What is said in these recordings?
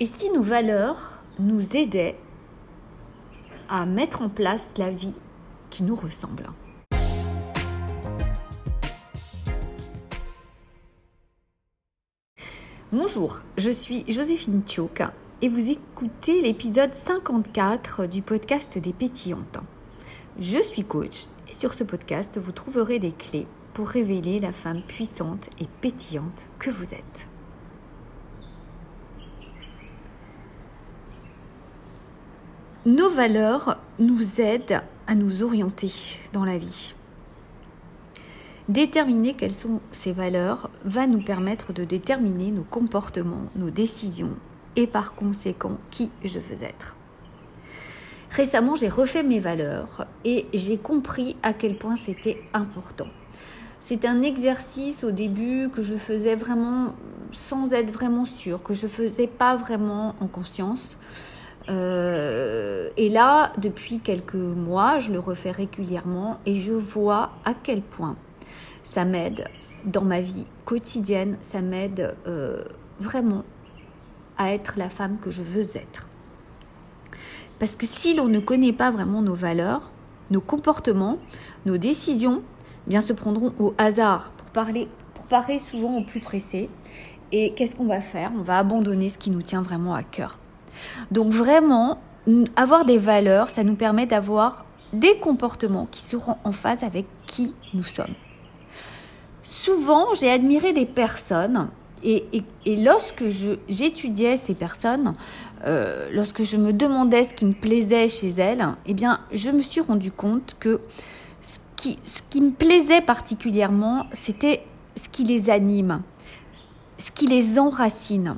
Et si nos valeurs nous aidaient à mettre en place la vie qui nous ressemble Bonjour, je suis Joséphine Tchouk et vous écoutez l'épisode 54 du podcast des pétillantes. Je suis coach et sur ce podcast, vous trouverez des clés pour révéler la femme puissante et pétillante que vous êtes. Nos valeurs nous aident à nous orienter dans la vie. Déterminer quelles sont ces valeurs va nous permettre de déterminer nos comportements, nos décisions et par conséquent qui je veux être. Récemment, j'ai refait mes valeurs et j'ai compris à quel point c'était important. C'est un exercice au début que je faisais vraiment sans être vraiment sûre, que je faisais pas vraiment en conscience. Euh, et là, depuis quelques mois, je le refais régulièrement et je vois à quel point ça m'aide dans ma vie quotidienne, ça m'aide euh, vraiment à être la femme que je veux être. Parce que si l'on ne connaît pas vraiment nos valeurs, nos comportements, nos décisions, eh bien se prendront au hasard pour parler, pour parler souvent au plus pressé. Et qu'est-ce qu'on va faire? On va abandonner ce qui nous tient vraiment à cœur. Donc vraiment, avoir des valeurs, ça nous permet d'avoir des comportements qui seront en phase avec qui nous sommes. Souvent, j'ai admiré des personnes et, lorsque j'étudiais ces personnes, euh, lorsque je me demandais ce qui me plaisait chez elles, eh bien, je me suis rendu compte que ce qui, ce qui me plaisait particulièrement, c'était ce qui les anime, ce qui les enracine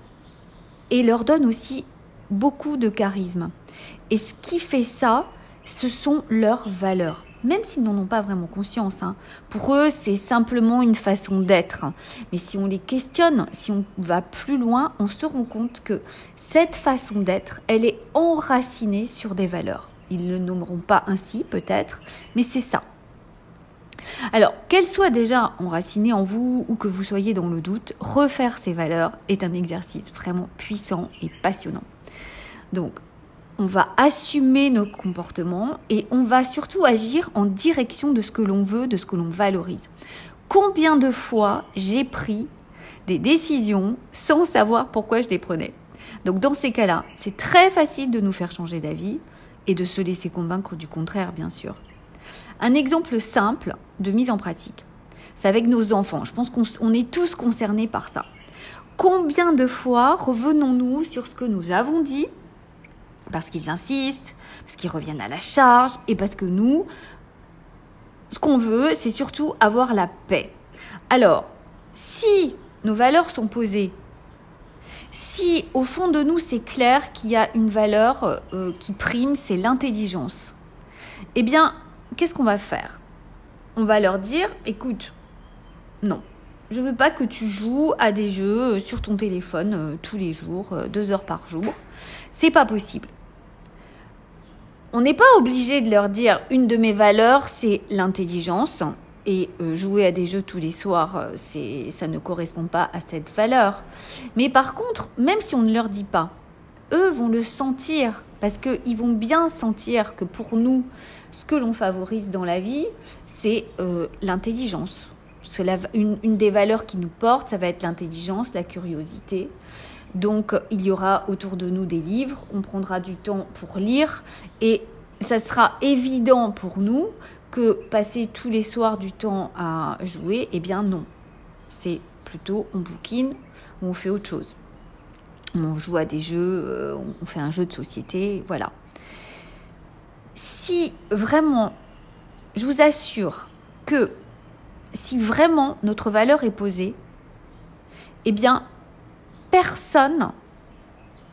et leur donne aussi beaucoup de charisme. Et ce qui fait ça, ce sont leurs valeurs. Même s'ils n'en ont pas vraiment conscience. Hein. Pour eux, c'est simplement une façon d'être. Mais si on les questionne, si on va plus loin, on se rend compte que cette façon d'être, elle est enracinée sur des valeurs. Ils ne le nommeront pas ainsi, peut-être, mais c'est ça. Alors, qu'elles soient déjà enracinées en vous ou que vous soyez dans le doute, refaire ces valeurs est un exercice vraiment puissant et passionnant. Donc, on va assumer nos comportements et on va surtout agir en direction de ce que l'on veut, de ce que l'on valorise. Combien de fois j'ai pris des décisions sans savoir pourquoi je les prenais? Donc dans ces cas-là, c'est très facile de nous faire changer d'avis et de se laisser convaincre du contraire, bien sûr. Un exemple simple de mise en pratique, c'est avec nos enfants. Je pense qu'on est tous concernés par ça. Combien de fois revenons-nous sur ce que nous avons dit parce qu'ils insistent, parce qu'ils reviennent à la charge et parce que nous, ce qu'on veut, c'est surtout avoir la paix. Alors, si nos valeurs sont posées, si au fond de nous c'est clair qu'il y a une valeur euh, qui prime, c'est l'intelligence, eh bien, qu'est-ce qu'on va faire? On va leur dire, écoute, non, je veux pas que tu joues à des jeux euh, sur ton téléphone euh, tous les jours, deux heures par jour. C'est pas possible. On n'est pas obligé de leur dire une de mes valeurs, c'est l'intelligence. Et euh, jouer à des jeux tous les soirs, euh, c'est, ça ne correspond pas à cette valeur. Mais par contre, même si on ne leur dit pas, eux vont le sentir parce qu'ils vont bien sentir que pour nous, ce que l'on favorise dans la vie, c'est euh, l'intelligence. Une, une des valeurs qui nous porte, ça va être l'intelligence, la curiosité. Donc il y aura autour de nous des livres, on prendra du temps pour lire et ça sera évident pour nous que passer tous les soirs du temps à jouer, eh bien non. C'est plutôt on bouquine ou on fait autre chose. On joue à des jeux, euh, on fait un jeu de société, voilà. Si vraiment, je vous assure que si vraiment notre valeur est posée, eh bien, personne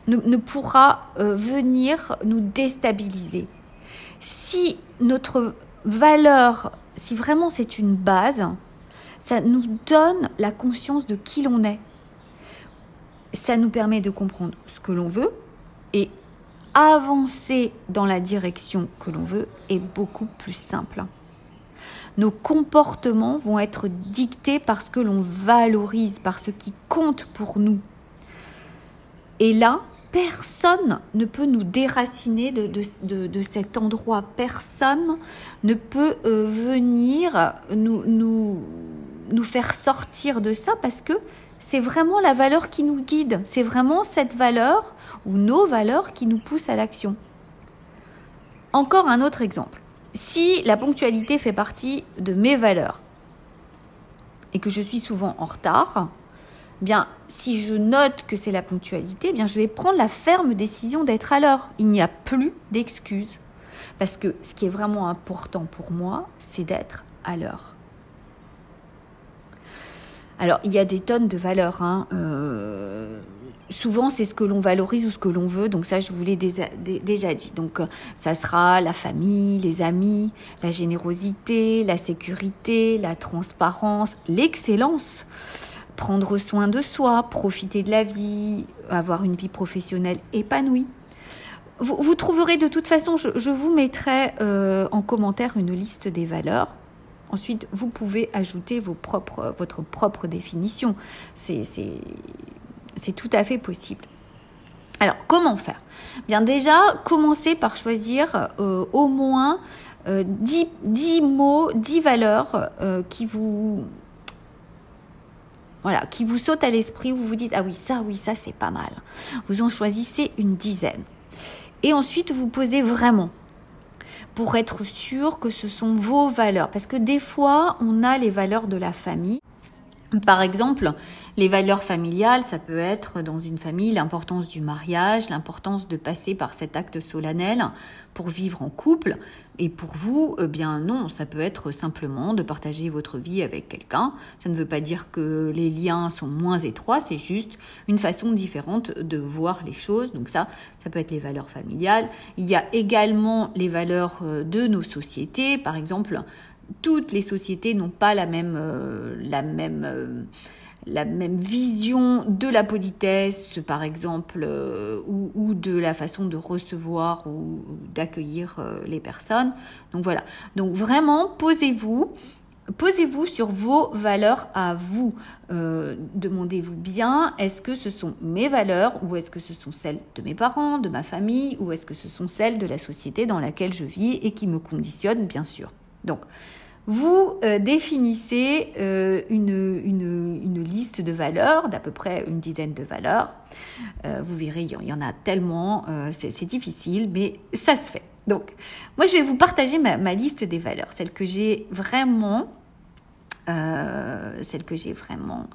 ne, pourra euh, venir nous déstabiliser. Si notre valeur, si vraiment c'est une base, ça nous donne la conscience de qui l'on est. Ça nous permet de comprendre ce que l'on veut et avancer dans la direction que l'on veut est beaucoup plus simple. Nos comportements vont être dictés par ce que l'on valorise, par ce qui compte pour nous. Et là, personne ne peut nous déraciner de, cet endroit. Personne ne peut euh, venir nous, nous, nous faire sortir de ça parce que c'est vraiment la valeur qui nous guide. C'est vraiment cette valeur ou nos valeurs qui nous poussent à l'action. Encore un autre exemple. Si la ponctualité fait partie de mes valeurs et que je suis souvent en retard, bien, si je note que c'est la ponctualité, bien, je vais prendre la ferme décision d'être à l'heure. Il n'y a plus d'excuses. Parce que ce qui est vraiment important pour moi, c'est d'être à l'heure. Alors, il y a des tonnes de valeurs. Hein. Euh, souvent, c'est ce que l'on valorise ou ce que l'on veut. Donc ça, je vous l'ai déjà dit. Donc, euh, ça sera la famille, les amis, la générosité, la sécurité, la transparence, l'excellence prendre soin de soi, profiter de la vie, avoir une vie professionnelle épanouie. Vous, trouverez de toute façon, je, vous mettrai euh, en commentaire une liste des valeurs. Ensuite, vous pouvez ajouter votre propre définition. C'est tout à fait possible. Alors, comment faire? Bien déjà, commencez par choisir euh, au moins 10, euh, mots, 10 valeurs qui vous voilà, qui vous saute à l'esprit, vous vous dites, ah oui, ça, oui, ça, c'est pas mal. Vous en choisissez une dizaine. Et ensuite, vous posez vraiment pour être sûr que ce sont vos valeurs. Parce que des fois, on a les valeurs de la famille. Par exemple, les valeurs familiales, ça peut être dans une famille l'importance du mariage, l'importance de passer par cet acte solennel pour vivre en couple. Et pour vous, eh bien non, ça peut être simplement de partager votre vie avec quelqu'un. Ça ne veut pas dire que les liens sont moins étroits, c'est juste une façon différente de voir les choses. Donc ça, ça peut être les valeurs familiales. Il y a également les valeurs euh, de nos sociétés. Par exemple, toutes les sociétés n'ont pas la même, euh, la même, euh, la même vision de la politesse, par exemple, euh, ou, de la façon de recevoir ou, d'accueillir les personnes. Donc voilà. Donc vraiment, posez-vous. Posez-vous sur vos valeurs à vous. Demandez-vous bien, est-ce que ce sont mes valeurs ou est-ce que ce sont celles de mes parents, de ma famille ou est-ce que ce sont celles de la société dans laquelle je vis et qui me conditionnent, bien sûr. Donc, vous euh, définissez euh, une, une, liste de valeurs, d'à peu près une dizaine de valeurs. Euh, vous verrez, il y en a tellement, c'est difficile, mais ça se fait. Donc, moi, je vais vous partager ma, liste des valeurs, celles que j'ai vraiment, celles que j'ai vraiment,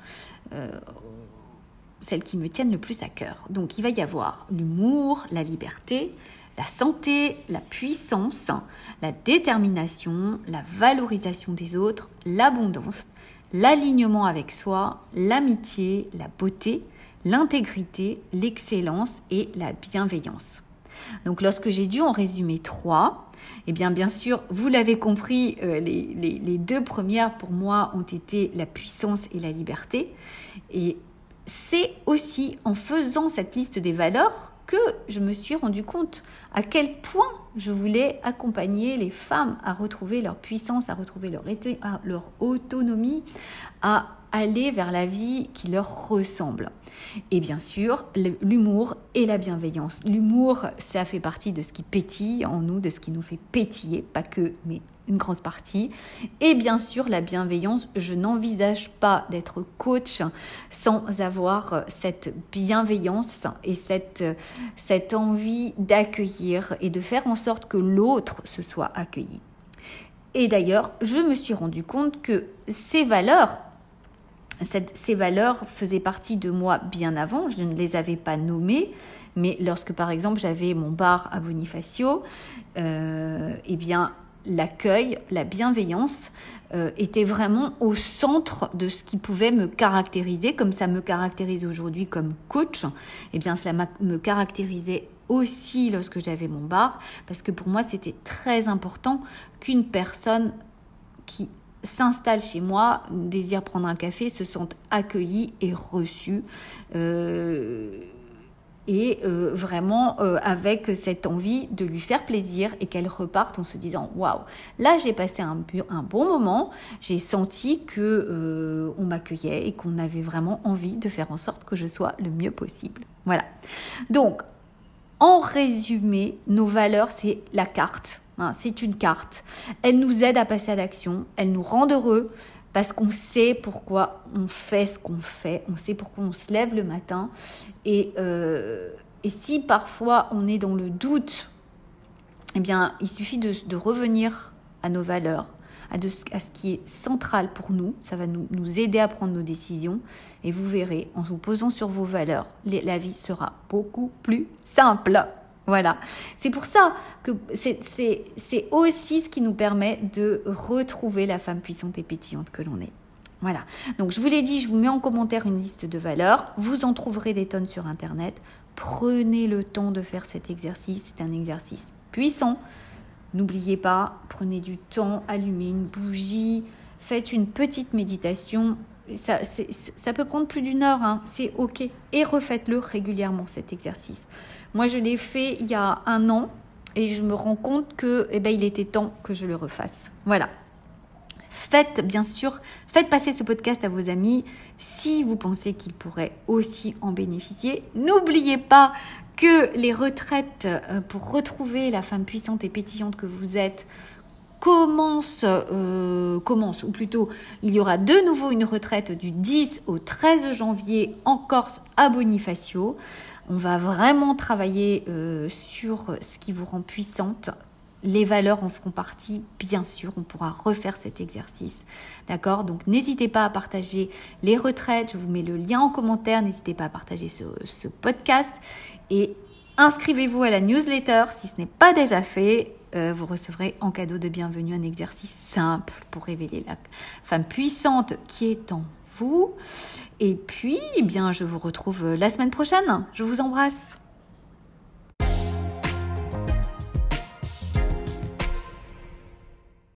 celles qui me tiennent le plus à cœur. Donc, il va y avoir l'humour, la liberté, la santé, la puissance, la détermination, la valorisation des autres, l'abondance, l'alignement avec soi, l'amitié, la beauté, l'intégrité, l'excellence et la bienveillance. Donc lorsque j'ai dû en résumer trois, eh bien bien sûr, vous l'avez compris, euh, les, les deux premières pour moi ont été la puissance et la liberté. Et c'est aussi en faisant cette liste des valeurs que je me suis rendu compte à quel point je voulais accompagner les femmes à retrouver leur puissance, à retrouver leur, leur autonomie, à aller vers la vie qui leur ressemble. Et bien sûr, l'humour et la bienveillance. L'humour, ça fait partie de ce qui pétille en nous, de ce qui nous fait pétiller, pas que, mais une grande partie. Et bien sûr, la bienveillance, je n'envisage pas d'être coach sans avoir cette bienveillance et cette, cette envie d'accueillir et de faire en sorte que l'autre se soit accueilli. Et d'ailleurs, je me suis rendu compte que ces valeurs, ces valeurs faisaient partie de moi bien avant, je ne les avais pas nommées, mais lorsque par exemple j'avais mon bar à Bonifacio, euh, eh bien l'accueil, la bienveillance euh, était vraiment au centre de ce qui pouvait me caractériser, comme ça me caractérise aujourd'hui comme coach. Eh bien, cela me caractérisait aussi lorsque j'avais mon bar, parce que pour moi, c'était très important qu'une personne qui s'installe chez moi, désire prendre un café, se sente accueillie et reçue. Euh, et euh, vraiment euh, avec cette envie de lui faire plaisir et qu'elle reparte en se disant waouh. Là j'ai passé un, bon moment. J'ai senti que euh, on m'accueillait et qu'on avait vraiment envie de faire en sorte que je sois le mieux possible. Voilà. Donc en résumé nos valeurs c'est la carte. Hein, c'est une carte. Elle nous aide à passer à l'action. Elle nous rend heureux parce qu'on sait pourquoi on fait ce qu'on fait, on sait pourquoi on se lève le matin. Et, euh, et si parfois on est dans le doute, eh bien, il suffit de, de revenir à nos valeurs, à, de, à, ce qui est central pour nous. Ça va nous, nous, aider à prendre nos décisions. Et vous verrez, en vous posant sur vos valeurs, la vie sera beaucoup plus simple. Voilà. C'est pour ça que c'est aussi ce qui nous permet de retrouver la femme puissante et pétillante que l'on est. Voilà. Donc je vous l'ai dit, je vous mets en commentaire une liste de valeurs. Vous en trouverez des tonnes sur Internet. Prenez le temps de faire cet exercice. C'est un exercice puissant. N'oubliez pas, prenez du temps, allumez une bougie, faites une petite méditation. Ça, peut prendre plus d'une heure, hein. c'est ok. Et refaites-le régulièrement cet exercice. Moi, je l'ai fait il y a un an et je me rends compte que, eh ben, il était temps que je le refasse. Voilà. Faites, bien sûr, faites passer ce podcast à vos amis si vous pensez qu'ils pourraient aussi en bénéficier. N'oubliez pas que les retraites euh, pour retrouver la femme puissante et pétillante que vous êtes commencent, euh, commence, ou plutôt il y aura de nouveau une retraite du 10 au 13 janvier en Corse à Bonifacio. On va vraiment travailler euh, sur ce qui vous rend puissante. Les valeurs en feront partie, bien sûr. On pourra refaire cet exercice. D'accord? Donc n'hésitez pas à partager les retraites. Je vous mets le lien en commentaire. N'hésitez pas à partager ce podcast. Et inscrivez-vous à la newsletter si ce n'est pas déjà fait. Euh, vous recevrez en cadeau de bienvenue un exercice simple pour révéler la femme puissante qui est en vous. Et puis, eh bien, je vous retrouve la semaine prochaine. Je vous embrasse.